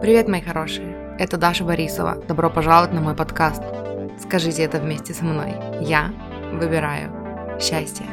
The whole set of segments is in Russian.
Привет, мои хорошие! Это Даша Борисова. Добро пожаловать на мой подкаст. Скажите это вместе со мной. Я выбираю счастье.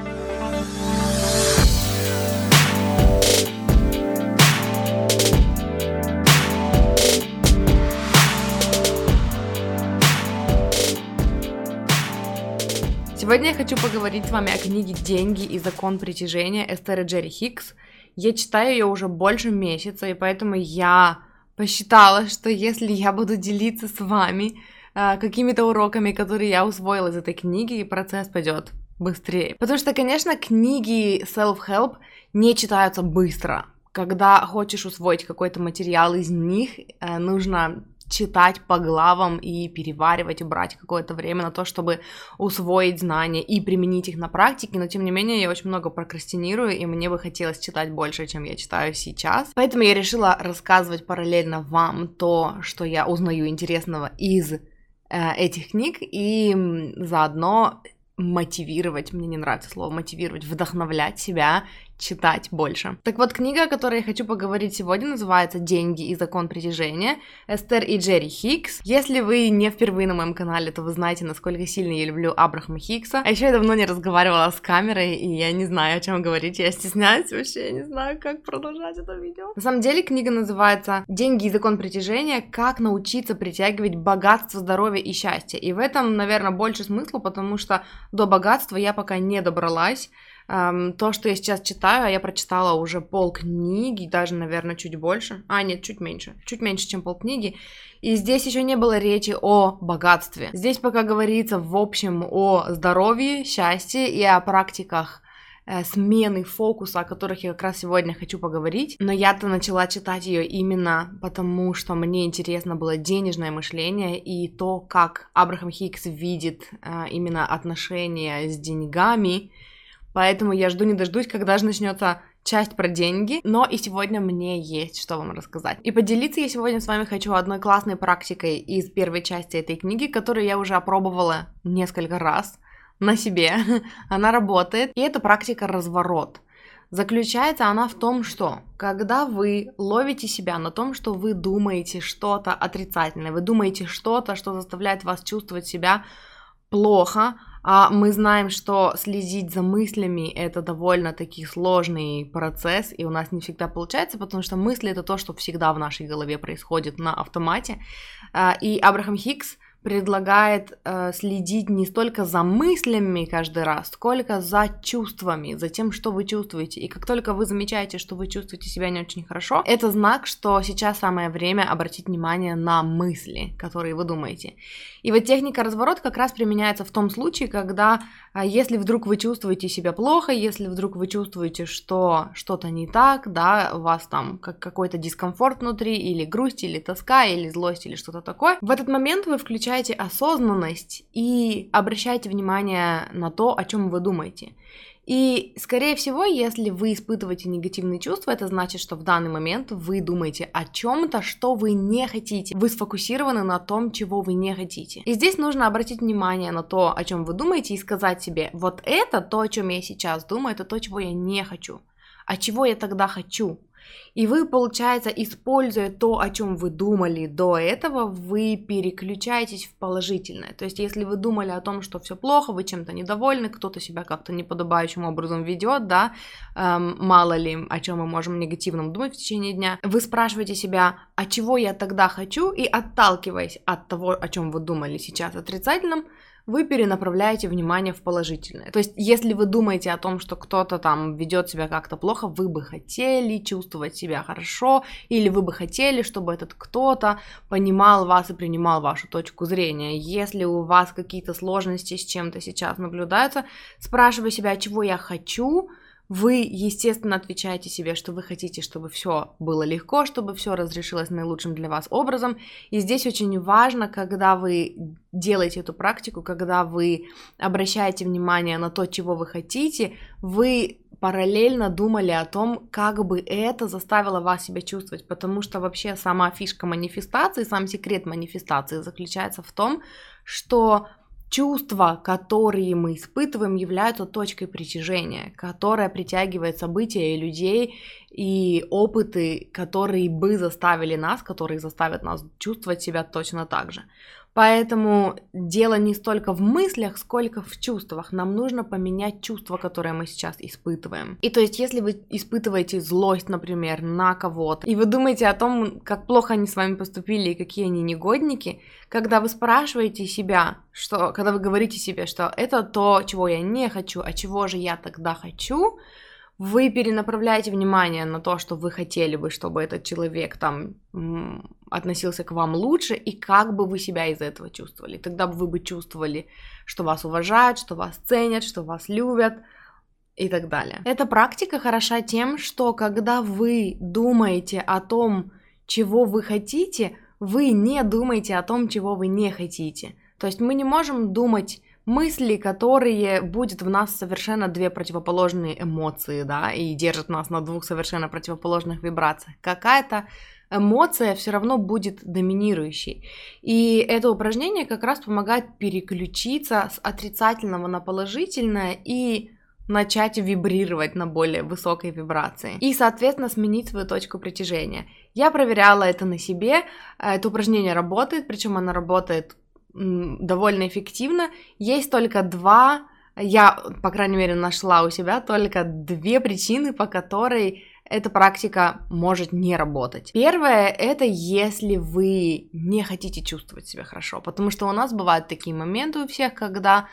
Сегодня я хочу поговорить с вами о книге «Деньги и закон притяжения» Эстеры Джерри Хикс. Я читаю ее уже больше месяца, и поэтому я посчитала, что если я буду делиться с вами э, какими-то уроками, которые я усвоила из этой книги, процесс пойдет быстрее. Потому что, конечно, книги self-help не читаются быстро. Когда хочешь усвоить какой-то материал из них, э, нужно читать по главам и переваривать, и брать какое-то время на то, чтобы усвоить знания и применить их на практике, но тем не менее я очень много прокрастинирую, и мне бы хотелось читать больше, чем я читаю сейчас. Поэтому я решила рассказывать параллельно вам то, что я узнаю интересного из э, этих книг, и заодно мотивировать, мне не нравится слово мотивировать, вдохновлять себя читать больше. Так вот, книга, о которой я хочу поговорить сегодня, называется «Деньги и закон притяжения» Эстер и Джерри Хикс. Если вы не впервые на моем канале, то вы знаете, насколько сильно я люблю Абрахама Хикса. А еще я давно не разговаривала с камерой, и я не знаю, о чем говорить, я стесняюсь вообще, я не знаю, как продолжать это видео. На самом деле, книга называется «Деньги и закон притяжения. Как научиться притягивать богатство, здоровье и счастье». И в этом, наверное, больше смысла, потому что до богатства я пока не добралась, Um, то, что я сейчас читаю, а я прочитала уже пол книги, даже, наверное, чуть больше. А, нет, чуть меньше. Чуть меньше, чем пол книги. И здесь еще не было речи о богатстве. Здесь пока говорится в общем о здоровье, счастье и о практиках э, смены фокуса, о которых я как раз сегодня хочу поговорить. Но я-то начала читать ее именно потому, что мне интересно было денежное мышление и то, как Абрахам Хикс видит э, именно отношения с деньгами Поэтому я жду не дождусь, когда же начнется часть про деньги, но и сегодня мне есть что вам рассказать. И поделиться я сегодня с вами хочу одной классной практикой из первой части этой книги, которую я уже опробовала несколько раз на себе. Она работает, и это практика разворот. Заключается она в том, что когда вы ловите себя на том, что вы думаете что-то отрицательное, вы думаете что-то, что заставляет вас чувствовать себя плохо, мы знаем, что следить за мыслями это довольно-таки сложный процесс, и у нас не всегда получается, потому что мысли это то, что всегда в нашей голове происходит на автомате. А, и Абрахам Хикс предлагает э, следить не столько за мыслями каждый раз, сколько за чувствами, за тем, что вы чувствуете. И как только вы замечаете, что вы чувствуете себя не очень хорошо, это знак, что сейчас самое время обратить внимание на мысли, которые вы думаете. И вот техника разворот как раз применяется в том случае, когда э, если вдруг вы чувствуете себя плохо, если вдруг вы чувствуете, что что-то не так, да, у вас там как какой-то дискомфорт внутри, или грусть, или тоска, или злость, или что-то такое, в этот момент вы включаете включаете осознанность и обращайте внимание на то, о чем вы думаете. И, скорее всего, если вы испытываете негативные чувства, это значит, что в данный момент вы думаете о чем-то, что вы не хотите. Вы сфокусированы на том, чего вы не хотите. И здесь нужно обратить внимание на то, о чем вы думаете, и сказать себе, вот это то, о чем я сейчас думаю, это то, чего я не хочу. А чего я тогда хочу? И вы, получается, используя то, о чем вы думали до этого, вы переключаетесь в положительное. То есть, если вы думали о том, что все плохо, вы чем-то недовольны, кто-то себя как-то неподобающим образом ведет, да, эм, мало ли, о чем мы можем негативном думать в течение дня, вы спрашиваете себя, а чего я тогда хочу, и отталкиваясь от того, о чем вы думали сейчас отрицательном, вы перенаправляете внимание в положительное. То есть, если вы думаете о том, что кто-то там ведет себя как-то плохо, вы бы хотели чувствовать себя хорошо, или вы бы хотели, чтобы этот кто-то понимал вас и принимал вашу точку зрения. Если у вас какие-то сложности с чем-то сейчас наблюдаются, спрашивай себя, чего я хочу, вы, естественно, отвечаете себе, что вы хотите, чтобы все было легко, чтобы все разрешилось наилучшим для вас образом. И здесь очень важно, когда вы делаете эту практику, когда вы обращаете внимание на то, чего вы хотите, вы параллельно думали о том, как бы это заставило вас себя чувствовать, потому что вообще сама фишка манифестации, сам секрет манифестации заключается в том, что чувства, которые мы испытываем, являются точкой притяжения, которая притягивает события и людей, и опыты, которые бы заставили нас, которые заставят нас чувствовать себя точно так же. Поэтому дело не столько в мыслях, сколько в чувствах. Нам нужно поменять чувства, которые мы сейчас испытываем. И то есть, если вы испытываете злость, например, на кого-то, и вы думаете о том, как плохо они с вами поступили и какие они негодники, когда вы спрашиваете себя, что, когда вы говорите себе, что это то, чего я не хочу, а чего же я тогда хочу, вы перенаправляете внимание на то, что вы хотели бы, чтобы этот человек там относился к вам лучше, и как бы вы себя из этого чувствовали. Тогда бы вы бы чувствовали, что вас уважают, что вас ценят, что вас любят и так далее. Эта практика хороша тем, что когда вы думаете о том, чего вы хотите, вы не думаете о том, чего вы не хотите. То есть мы не можем думать мысли, которые будет в нас совершенно две противоположные эмоции, да, и держат нас на двух совершенно противоположных вибрациях. Какая-то эмоция все равно будет доминирующей. И это упражнение как раз помогает переключиться с отрицательного на положительное и начать вибрировать на более высокой вибрации и, соответственно, сменить свою точку притяжения. Я проверяла это на себе, это упражнение работает, причем оно работает довольно эффективно. Есть только два, я, по крайней мере, нашла у себя только две причины, по которой эта практика может не работать. Первое это если вы не хотите чувствовать себя хорошо, потому что у нас бывают такие моменты у всех, когда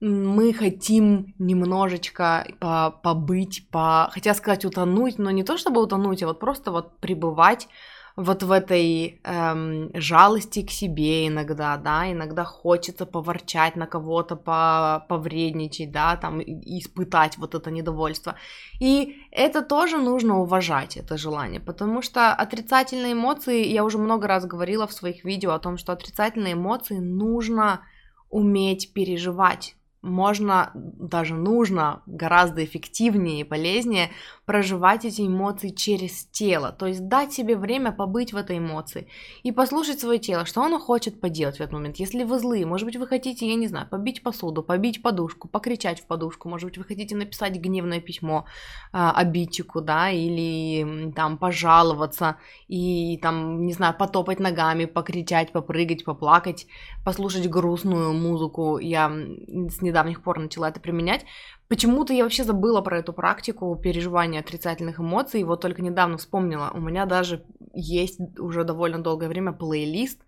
мы хотим немножечко по побыть, по, хотя сказать утонуть, но не то чтобы утонуть, а вот просто вот пребывать вот в этой эм, жалости к себе иногда, да, иногда хочется поворчать на кого-то, по повредничать, да, там, испытать вот это недовольство. И это тоже нужно уважать, это желание, потому что отрицательные эмоции, я уже много раз говорила в своих видео о том, что отрицательные эмоции нужно уметь переживать, можно, даже нужно гораздо эффективнее и полезнее проживать эти эмоции через тело, то есть дать себе время побыть в этой эмоции и послушать свое тело, что оно хочет поделать в этот момент. Если вы злые, может быть, вы хотите, я не знаю, побить посуду, побить подушку, покричать в подушку, может быть, вы хотите написать гневное письмо э, обидчику, да, или там пожаловаться и там, не знаю, потопать ногами, покричать, попрыгать, поплакать, послушать грустную музыку. Я с недавних пор начала это применять. Почему-то я вообще забыла про эту практику переживания отрицательных эмоций, вот только недавно вспомнила. У меня даже есть уже довольно долгое время плейлист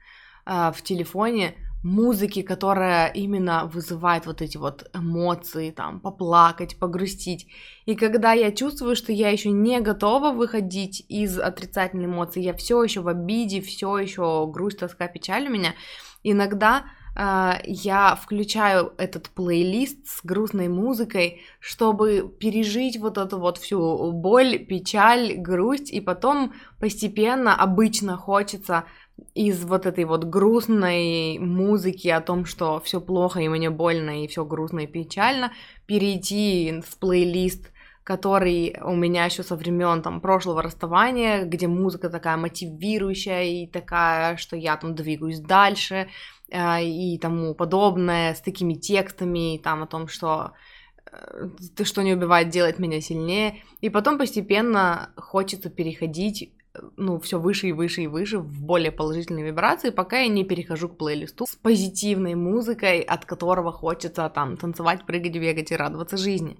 э, в телефоне музыки, которая именно вызывает вот эти вот эмоции, там, поплакать, погрустить. И когда я чувствую, что я еще не готова выходить из отрицательной эмоции, я все еще в обиде, все еще грусть, тоска, печаль у меня, иногда я включаю этот плейлист с грустной музыкой, чтобы пережить вот эту вот всю боль, печаль, грусть, и потом постепенно обычно хочется из вот этой вот грустной музыки о том, что все плохо и мне больно и все грустно и печально, перейти в плейлист который у меня еще со времен там прошлого расставания, где музыка такая мотивирующая и такая, что я там двигаюсь дальше и тому подобное, с такими текстами там о том, что э, ты что не убивает, делает меня сильнее. И потом постепенно хочется переходить ну, все выше и выше и выше в более положительные вибрации, пока я не перехожу к плейлисту с позитивной музыкой, от которого хочется там танцевать, прыгать, бегать и радоваться жизни.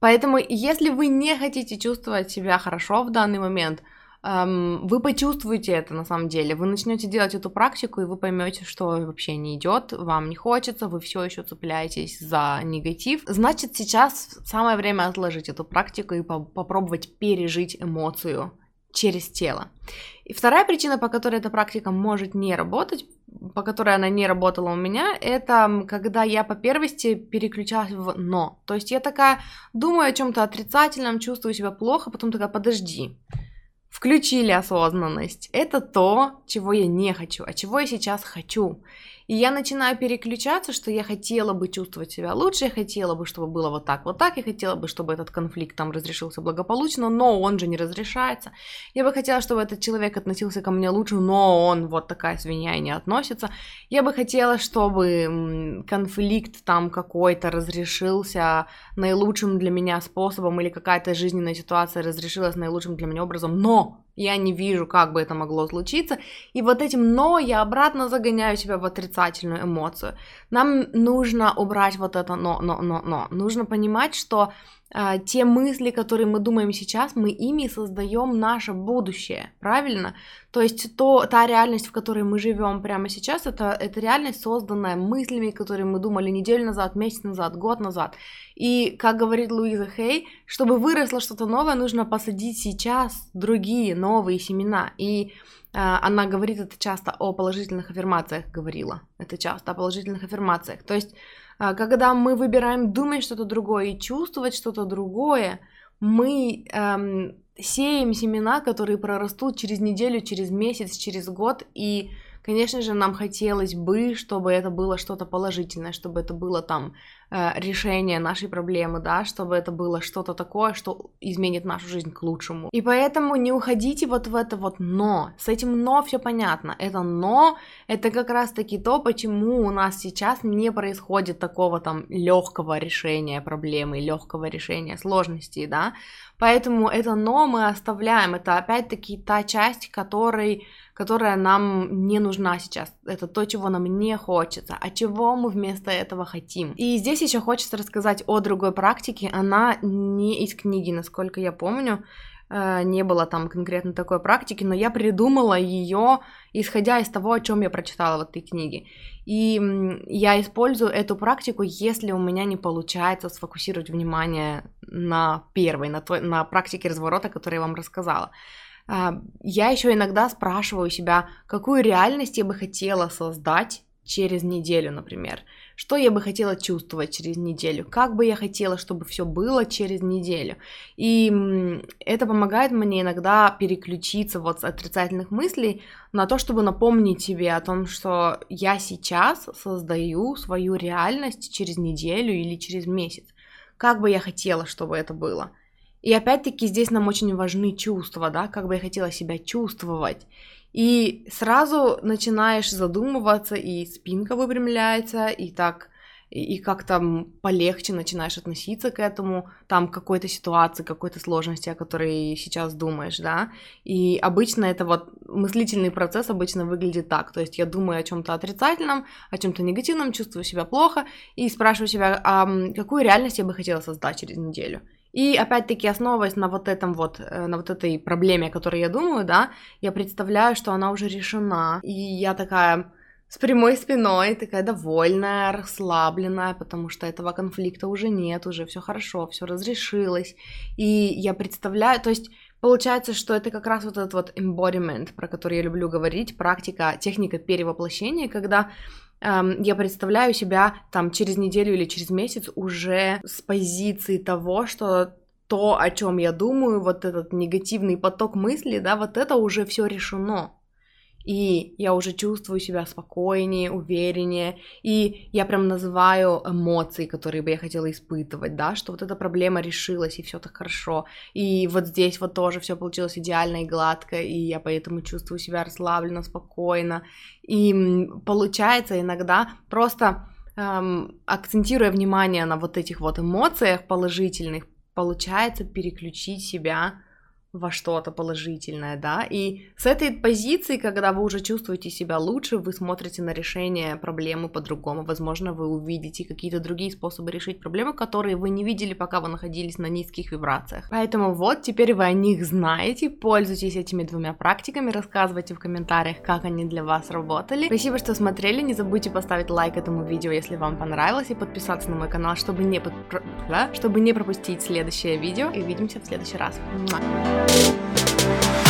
Поэтому, если вы не хотите чувствовать себя хорошо в данный момент, вы почувствуете это на самом деле. Вы начнете делать эту практику, и вы поймете, что вообще не идет, вам не хочется, вы все еще цепляетесь за негатив. Значит, сейчас самое время отложить эту практику и по попробовать пережить эмоцию через тело. И вторая причина, по которой эта практика может не работать, по которой она не работала у меня, это когда я по первости переключалась в «но». То есть я такая думаю о чем-то отрицательном, чувствую себя плохо, потом такая «подожди». Включили осознанность. Это то, чего я не хочу, а чего я сейчас хочу. И я начинаю переключаться, что я хотела бы чувствовать себя лучше, я хотела бы, чтобы было вот так, вот так, я хотела бы, чтобы этот конфликт там разрешился благополучно, но он же не разрешается. Я бы хотела, чтобы этот человек относился ко мне лучше, но он вот такая свинья и не относится. Я бы хотела, чтобы конфликт там какой-то разрешился наилучшим для меня способом или какая-то жизненная ситуация разрешилась наилучшим для меня образом, но я не вижу, как бы это могло случиться. И вот этим «но» я обратно загоняю себя в отрицательную эмоцию. Нам нужно убрать вот это «но», «но», «но», «но». Нужно понимать, что те мысли, которые мы думаем сейчас, мы ими создаем наше будущее, правильно? То есть то, та реальность, в которой мы живем прямо сейчас, это, это реальность, созданная мыслями, которые мы думали неделю назад, месяц назад, год назад. И, как говорит Луиза Хей, чтобы выросло что-то новое, нужно посадить сейчас другие новые семена. И а, она говорит это часто о положительных аффирмациях, говорила это часто о положительных аффирмациях. То есть а, когда мы выбираем думать что-то другое и чувствовать что-то другое, мы эм, сеем семена, которые прорастут через неделю, через месяц, через год, и Конечно же, нам хотелось бы, чтобы это было что-то положительное, чтобы это было там э, решение нашей проблемы, да, чтобы это было что-то такое, что изменит нашу жизнь к лучшему. И поэтому не уходите вот в это вот но. С этим но все понятно. Это но, это как раз таки то, почему у нас сейчас не происходит такого там легкого решения проблемы, легкого решения сложностей, да. Поэтому это но мы оставляем. Это опять-таки та часть, которой которая нам не нужна сейчас. Это то, чего нам не хочется, а чего мы вместо этого хотим. И здесь еще хочется рассказать о другой практике. Она не из книги, насколько я помню э, не было там конкретно такой практики, но я придумала ее, исходя из того, о чем я прочитала в этой книге. И я использую эту практику, если у меня не получается сфокусировать внимание на первой, на, той, на практике разворота, которую я вам рассказала. А, я еще иногда спрашиваю себя, какую реальность я бы хотела создать через неделю, например. Что я бы хотела чувствовать через неделю? Как бы я хотела, чтобы все было через неделю? И это помогает мне иногда переключиться вот с отрицательных мыслей на то, чтобы напомнить себе о том, что я сейчас создаю свою реальность через неделю или через месяц. Как бы я хотела, чтобы это было? И опять-таки здесь нам очень важны чувства, да, как бы я хотела себя чувствовать. И сразу начинаешь задумываться, и спинка выпрямляется, и так, и, как-то полегче начинаешь относиться к этому, там, какой-то ситуации, какой-то сложности, о которой сейчас думаешь, да. И обычно это вот мыслительный процесс обычно выглядит так, то есть я думаю о чем-то отрицательном, о чем-то негативном, чувствую себя плохо, и спрашиваю себя, а какую реальность я бы хотела создать через неделю. И опять-таки, основываясь на вот этом вот, э, на вот этой проблеме, о которой я думаю, да, я представляю, что она уже решена. И я такая с прямой спиной, такая довольная, расслабленная, потому что этого конфликта уже нет, уже все хорошо, все разрешилось. И я представляю, то есть Получается, что это как раз вот этот вот embodiment, про который я люблю говорить, практика, техника перевоплощения, когда я представляю себя там через неделю или через месяц уже с позиции того, что то, о чем я думаю, вот этот негативный поток мыслей, да, вот это уже все решено и я уже чувствую себя спокойнее, увереннее, и я прям называю эмоции, которые бы я хотела испытывать, да, что вот эта проблема решилась, и все так хорошо, и вот здесь вот тоже все получилось идеально и гладко, и я поэтому чувствую себя расслабленно, спокойно, и получается иногда просто эм, акцентируя внимание на вот этих вот эмоциях положительных, получается переключить себя во что-то положительное, да, и с этой позиции, когда вы уже чувствуете себя лучше, вы смотрите на решение проблемы по-другому, возможно, вы увидите какие-то другие способы решить проблемы, которые вы не видели, пока вы находились на низких вибрациях. Поэтому вот, теперь вы о них знаете, пользуйтесь этими двумя практиками, рассказывайте в комментариях, как они для вас работали. Спасибо, что смотрели, не забудьте поставить лайк этому видео, если вам понравилось, и подписаться на мой канал, чтобы не, под... чтобы не пропустить следующее видео, и увидимся в следующий раз. Муа. Thank you.